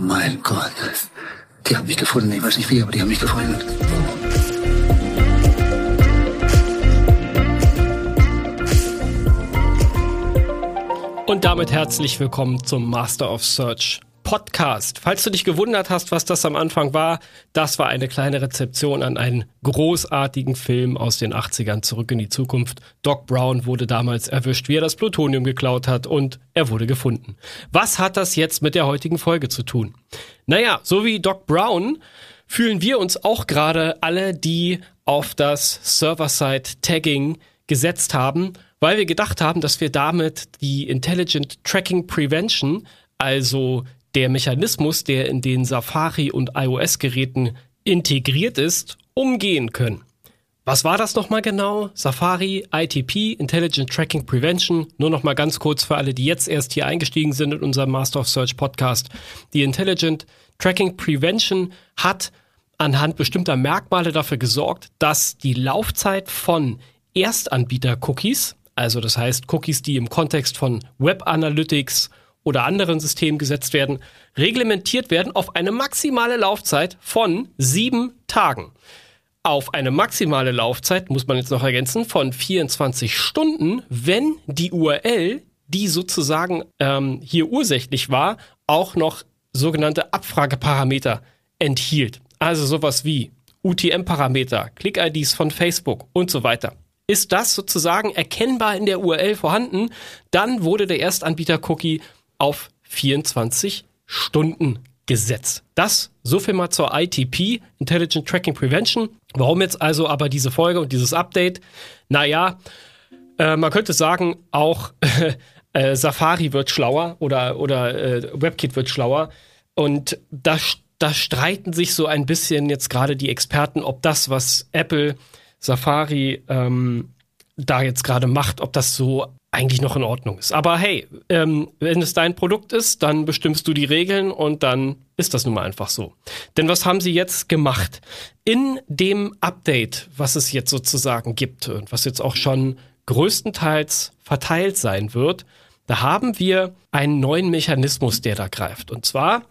mein Gott. Die haben mich gefunden. Ich weiß nicht wie, aber die haben mich gefunden. Und damit herzlich willkommen zum Master of Search Podcast. Falls du dich gewundert hast, was das am Anfang war, das war eine kleine Rezeption an einen großartigen Film aus den 80ern zurück in die Zukunft. Doc Brown wurde damals erwischt, wie er das Plutonium geklaut hat und er wurde gefunden. Was hat das jetzt mit der heutigen Folge zu tun? Naja, so wie Doc Brown fühlen wir uns auch gerade alle, die auf das Server-Side-Tagging gesetzt haben weil wir gedacht haben, dass wir damit die Intelligent Tracking Prevention, also der Mechanismus, der in den Safari und iOS-Geräten integriert ist, umgehen können. Was war das nochmal genau? Safari, ITP, Intelligent Tracking Prevention. Nur nochmal ganz kurz für alle, die jetzt erst hier eingestiegen sind in unserem Master of Search Podcast. Die Intelligent Tracking Prevention hat anhand bestimmter Merkmale dafür gesorgt, dass die Laufzeit von Erstanbieter-Cookies, also das heißt Cookies, die im Kontext von Web Analytics oder anderen Systemen gesetzt werden, reglementiert werden auf eine maximale Laufzeit von sieben Tagen. Auf eine maximale Laufzeit, muss man jetzt noch ergänzen, von 24 Stunden, wenn die URL, die sozusagen ähm, hier ursächlich war, auch noch sogenannte Abfrageparameter enthielt. Also sowas wie UTM-Parameter, Click-IDs von Facebook und so weiter ist das sozusagen erkennbar in der URL vorhanden, dann wurde der Erstanbieter-Cookie auf 24 Stunden gesetzt. Das so viel mal zur ITP, Intelligent Tracking Prevention. Warum jetzt also aber diese Folge und dieses Update? Naja, äh, man könnte sagen, auch äh, Safari wird schlauer oder, oder äh, WebKit wird schlauer. Und da, da streiten sich so ein bisschen jetzt gerade die Experten, ob das, was Apple Safari ähm, da jetzt gerade macht, ob das so eigentlich noch in Ordnung ist. Aber hey, ähm, wenn es dein Produkt ist, dann bestimmst du die Regeln und dann ist das nun mal einfach so. Denn was haben sie jetzt gemacht? In dem Update, was es jetzt sozusagen gibt und was jetzt auch schon größtenteils verteilt sein wird, da haben wir einen neuen Mechanismus, der da greift. Und zwar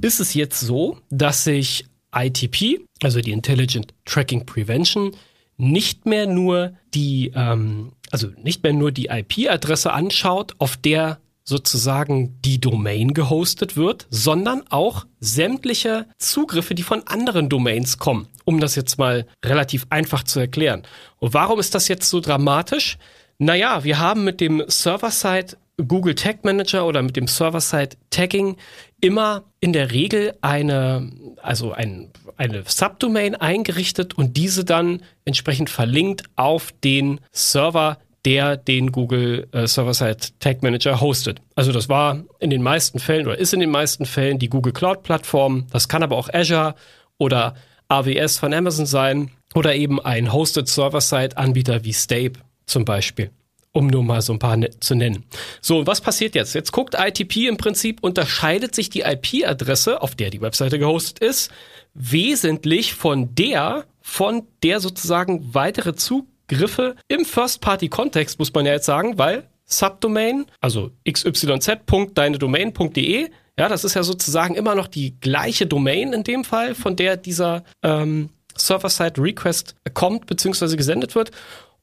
ist es jetzt so, dass sich ITP, also die Intelligent Tracking Prevention, nicht mehr nur die, ähm, also nicht mehr nur die IP-Adresse anschaut, auf der sozusagen die Domain gehostet wird, sondern auch sämtliche Zugriffe, die von anderen Domains kommen, um das jetzt mal relativ einfach zu erklären. Und warum ist das jetzt so dramatisch? Naja, wir haben mit dem Server-Side Google Tag Manager oder mit dem Server-Side Tagging immer in der Regel eine, also ein, eine Subdomain eingerichtet und diese dann entsprechend verlinkt auf den Server, der den Google äh, Server-Side Tag Manager hostet. Also das war in den meisten Fällen oder ist in den meisten Fällen die Google Cloud Plattform. Das kann aber auch Azure oder AWS von Amazon sein oder eben ein Hosted Server-Side Anbieter wie Stape zum Beispiel um nur mal so ein paar ne zu nennen. So, was passiert jetzt? Jetzt guckt ITP im Prinzip, unterscheidet sich die IP-Adresse, auf der die Webseite gehostet ist, wesentlich von der, von der sozusagen weitere Zugriffe im First-Party-Kontext, muss man ja jetzt sagen, weil Subdomain, also xyz.deinedomain.de, ja, das ist ja sozusagen immer noch die gleiche Domain in dem Fall, von der dieser ähm, Server-Side-Request kommt bzw. gesendet wird.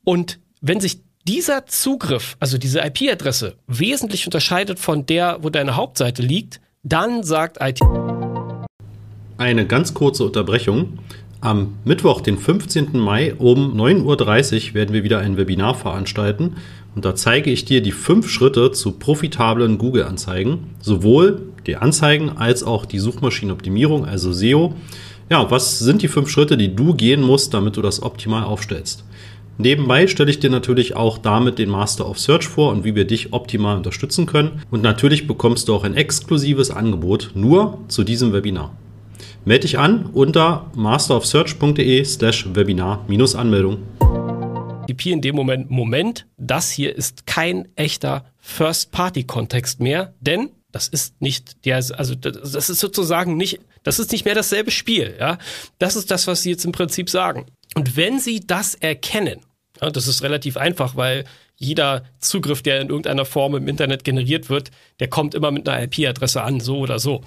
Und wenn sich dieser Zugriff, also diese IP-Adresse, wesentlich unterscheidet von der, wo deine Hauptseite liegt, dann sagt IT. Eine ganz kurze Unterbrechung. Am Mittwoch, den 15. Mai um 9.30 Uhr werden wir wieder ein Webinar veranstalten und da zeige ich dir die fünf Schritte zu profitablen Google-Anzeigen, sowohl die Anzeigen als auch die Suchmaschinenoptimierung, also SEO. Ja, was sind die fünf Schritte, die du gehen musst, damit du das optimal aufstellst? Nebenbei stelle ich dir natürlich auch damit den Master of Search vor und wie wir dich optimal unterstützen können. Und natürlich bekommst du auch ein exklusives Angebot nur zu diesem Webinar. Melde dich an unter masterofsearch.de slash Webinar-Anmeldung. in dem Moment, Moment, das hier ist kein echter First-Party-Kontext mehr, denn das ist nicht der, also das ist sozusagen nicht, das ist nicht mehr dasselbe Spiel, ja. Das ist das, was sie jetzt im Prinzip sagen. Und wenn sie das erkennen, ja, das ist relativ einfach, weil jeder Zugriff, der in irgendeiner Form im Internet generiert wird, der kommt immer mit einer IP-Adresse an, so oder so.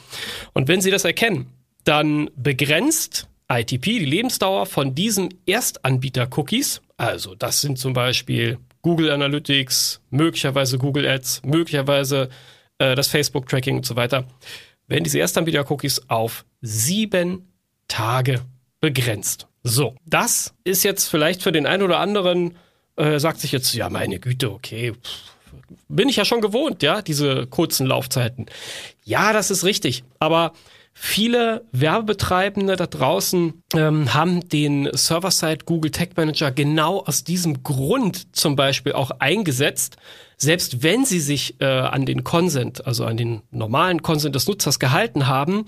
Und wenn Sie das erkennen, dann begrenzt ITP die Lebensdauer von diesen Erstanbieter-Cookies. Also das sind zum Beispiel Google Analytics, möglicherweise Google Ads, möglicherweise äh, das Facebook-Tracking und so weiter. Werden diese Erstanbieter-Cookies auf sieben Tage begrenzt. So, das ist jetzt vielleicht für den einen oder anderen, äh, sagt sich jetzt, ja, meine Güte, okay, bin ich ja schon gewohnt, ja, diese kurzen Laufzeiten. Ja, das ist richtig, aber Viele Werbebetreibende da draußen ähm, haben den Server-Side Google Tag Manager genau aus diesem Grund zum Beispiel auch eingesetzt, selbst wenn sie sich äh, an den Consent, also an den normalen Consent des Nutzers gehalten haben,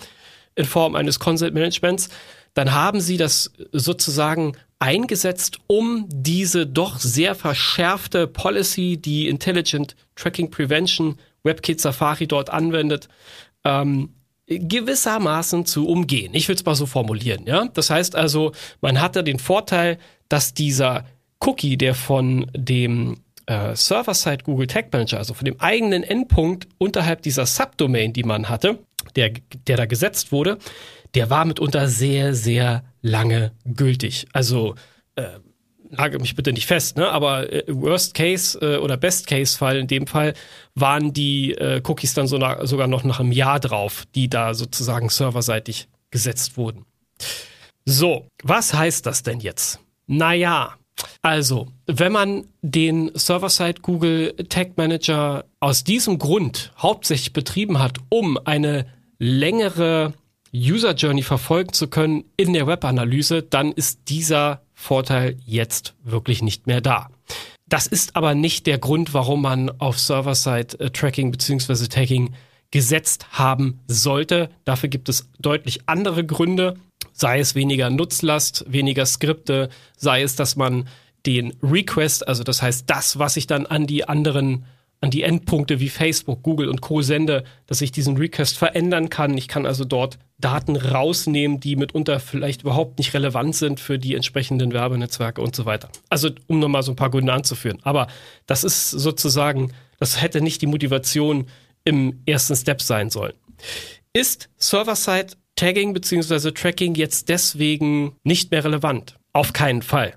in Form eines Consent Managements, dann haben sie das sozusagen eingesetzt, um diese doch sehr verschärfte Policy, die Intelligent Tracking Prevention WebKit Safari dort anwendet, ähm, gewissermaßen zu umgehen. Ich will es mal so formulieren, ja. Das heißt also, man hatte den Vorteil, dass dieser Cookie, der von dem äh, Server-Side Google Tag Manager, also von dem eigenen Endpunkt unterhalb dieser Subdomain, die man hatte, der, der da gesetzt wurde, der war mitunter sehr, sehr lange gültig. Also äh, lage mich bitte nicht fest, ne? aber äh, Worst Case äh, oder Best Case Fall in dem Fall waren die äh, Cookies dann so sogar noch nach einem Jahr drauf, die da sozusagen serverseitig gesetzt wurden. So, was heißt das denn jetzt? Naja, also, wenn man den Server-Side Google Tag Manager aus diesem Grund hauptsächlich betrieben hat, um eine längere User Journey verfolgen zu können in der Webanalyse, dann ist dieser Vorteil jetzt wirklich nicht mehr da. Das ist aber nicht der Grund, warum man auf Server-Side-Tracking bzw. Tagging gesetzt haben sollte. Dafür gibt es deutlich andere Gründe, sei es weniger Nutzlast, weniger Skripte, sei es, dass man den Request, also das heißt das, was ich dann an die anderen an die Endpunkte wie Facebook, Google und Co. sende, dass ich diesen Request verändern kann. Ich kann also dort Daten rausnehmen, die mitunter vielleicht überhaupt nicht relevant sind für die entsprechenden Werbenetzwerke und so weiter. Also um nochmal so ein paar Gründe anzuführen. Aber das ist sozusagen, das hätte nicht die Motivation im ersten Step sein sollen. Ist Server-Side Tagging bzw. Tracking jetzt deswegen nicht mehr relevant? Auf keinen Fall.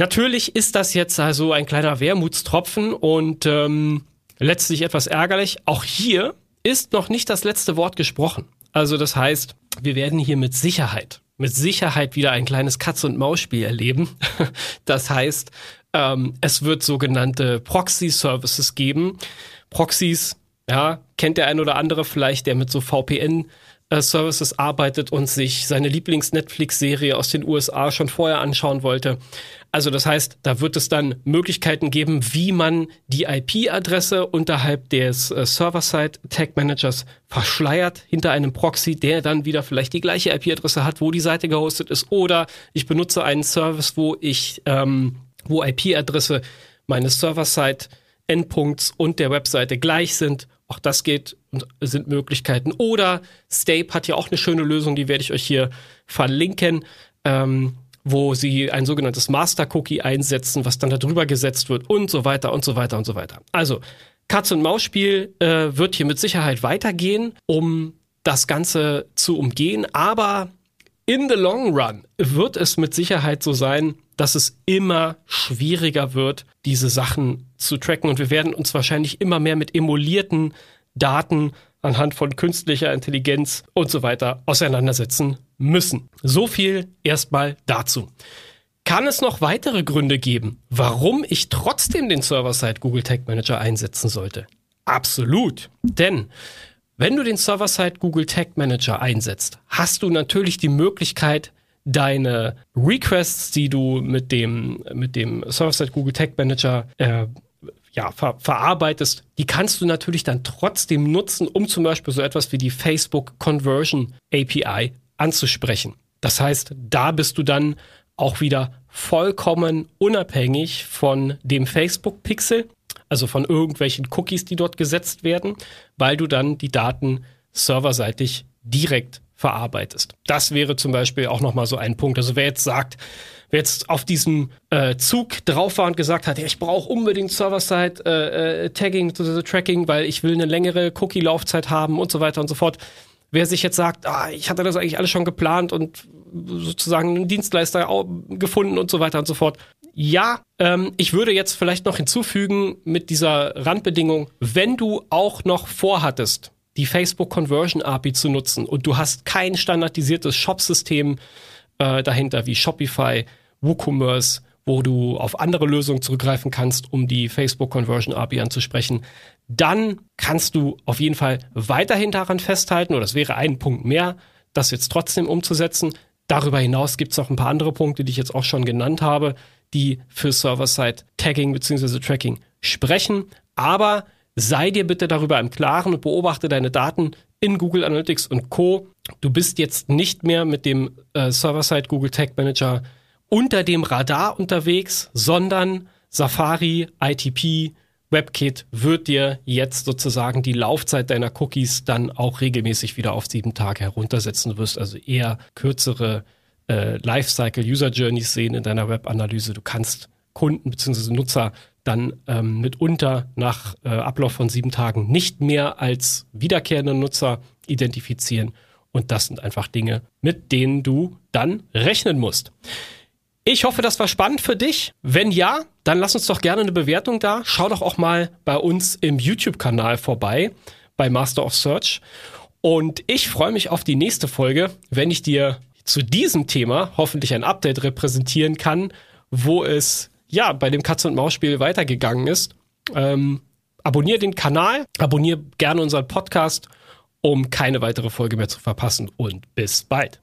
Natürlich ist das jetzt also ein kleiner Wermutstropfen und ähm, letztlich etwas ärgerlich. Auch hier ist noch nicht das letzte Wort gesprochen. Also das heißt, wir werden hier mit Sicherheit, mit Sicherheit wieder ein kleines Katz-und-Maus-Spiel erleben. Das heißt, ähm, es wird sogenannte Proxy-Services geben. Proxys, ja, kennt der ein oder andere vielleicht, der mit so VPN Services arbeitet und sich seine Lieblings-Netflix-Serie aus den USA schon vorher anschauen wollte. Also das heißt, da wird es dann Möglichkeiten geben, wie man die IP-Adresse unterhalb des äh, Server-Side-Tag-Managers verschleiert hinter einem Proxy, der dann wieder vielleicht die gleiche IP-Adresse hat, wo die Seite gehostet ist. Oder ich benutze einen Service, wo ich, ähm, wo IP-Adresse meines Server-Side-Endpunkts und der Webseite gleich sind. Auch das geht sind Möglichkeiten. Oder Stape hat ja auch eine schöne Lösung, die werde ich euch hier verlinken. Ähm, wo sie ein sogenanntes Master-Cookie einsetzen, was dann darüber gesetzt wird und so weiter und so weiter und so weiter. Also, Katz-und-Maus-Spiel äh, wird hier mit Sicherheit weitergehen, um das Ganze zu umgehen, aber in the long run wird es mit Sicherheit so sein, dass es immer schwieriger wird, diese Sachen zu tracken und wir werden uns wahrscheinlich immer mehr mit emulierten Daten anhand von künstlicher Intelligenz und so weiter auseinandersetzen müssen. So viel erstmal dazu. Kann es noch weitere Gründe geben, warum ich trotzdem den Server-Side Google Tag Manager einsetzen sollte? Absolut. Denn wenn du den Server-Side Google Tag Manager einsetzt, hast du natürlich die Möglichkeit, deine Requests, die du mit dem, mit dem Server-Side Google Tag Manager äh, ja, ver verarbeitest, die kannst du natürlich dann trotzdem nutzen, um zum Beispiel so etwas wie die Facebook Conversion API anzusprechen. Das heißt, da bist du dann auch wieder vollkommen unabhängig von dem Facebook Pixel, also von irgendwelchen Cookies, die dort gesetzt werden, weil du dann die Daten serverseitig direkt verarbeitest. Das wäre zum Beispiel auch nochmal so ein Punkt. Also wer jetzt sagt, wer jetzt auf diesem äh, Zug drauf war und gesagt hat, ja, ich brauche unbedingt Server-Side äh, äh, Tracking, weil ich will eine längere Cookie-Laufzeit haben und so weiter und so fort. Wer sich jetzt sagt, ah, ich hatte das eigentlich alles schon geplant und sozusagen einen Dienstleister gefunden und so weiter und so fort. Ja, ähm, ich würde jetzt vielleicht noch hinzufügen mit dieser Randbedingung, wenn du auch noch vorhattest, die Facebook Conversion API zu nutzen und du hast kein standardisiertes Shop-System äh, dahinter wie Shopify, WooCommerce, wo du auf andere Lösungen zurückgreifen kannst, um die Facebook Conversion API anzusprechen, dann kannst du auf jeden Fall weiterhin daran festhalten, oder das wäre ein Punkt mehr, das jetzt trotzdem umzusetzen. Darüber hinaus gibt es noch ein paar andere Punkte, die ich jetzt auch schon genannt habe, die für Server-Side-Tagging bzw. Tracking sprechen. Aber sei dir bitte darüber im Klaren und beobachte deine Daten in Google Analytics und Co. Du bist jetzt nicht mehr mit dem äh, Server-Side Google Tag Manager unter dem Radar unterwegs, sondern Safari, ITP, WebKit wird dir jetzt sozusagen die Laufzeit deiner Cookies dann auch regelmäßig wieder auf sieben Tage heruntersetzen. Du wirst also eher kürzere äh, Lifecycle User Journeys sehen in deiner Webanalyse. Du kannst Kunden bzw. Nutzer dann ähm, mitunter nach äh, Ablauf von sieben Tagen nicht mehr als wiederkehrende Nutzer identifizieren. Und das sind einfach Dinge, mit denen du dann rechnen musst. Ich hoffe, das war spannend für dich. Wenn ja, dann lass uns doch gerne eine Bewertung da. Schau doch auch mal bei uns im YouTube-Kanal vorbei, bei Master of Search. Und ich freue mich auf die nächste Folge, wenn ich dir zu diesem Thema hoffentlich ein Update repräsentieren kann, wo es ja bei dem Katze- und Maus-Spiel weitergegangen ist. Ähm, abonnier den Kanal, abonnier gerne unseren Podcast, um keine weitere Folge mehr zu verpassen und bis bald.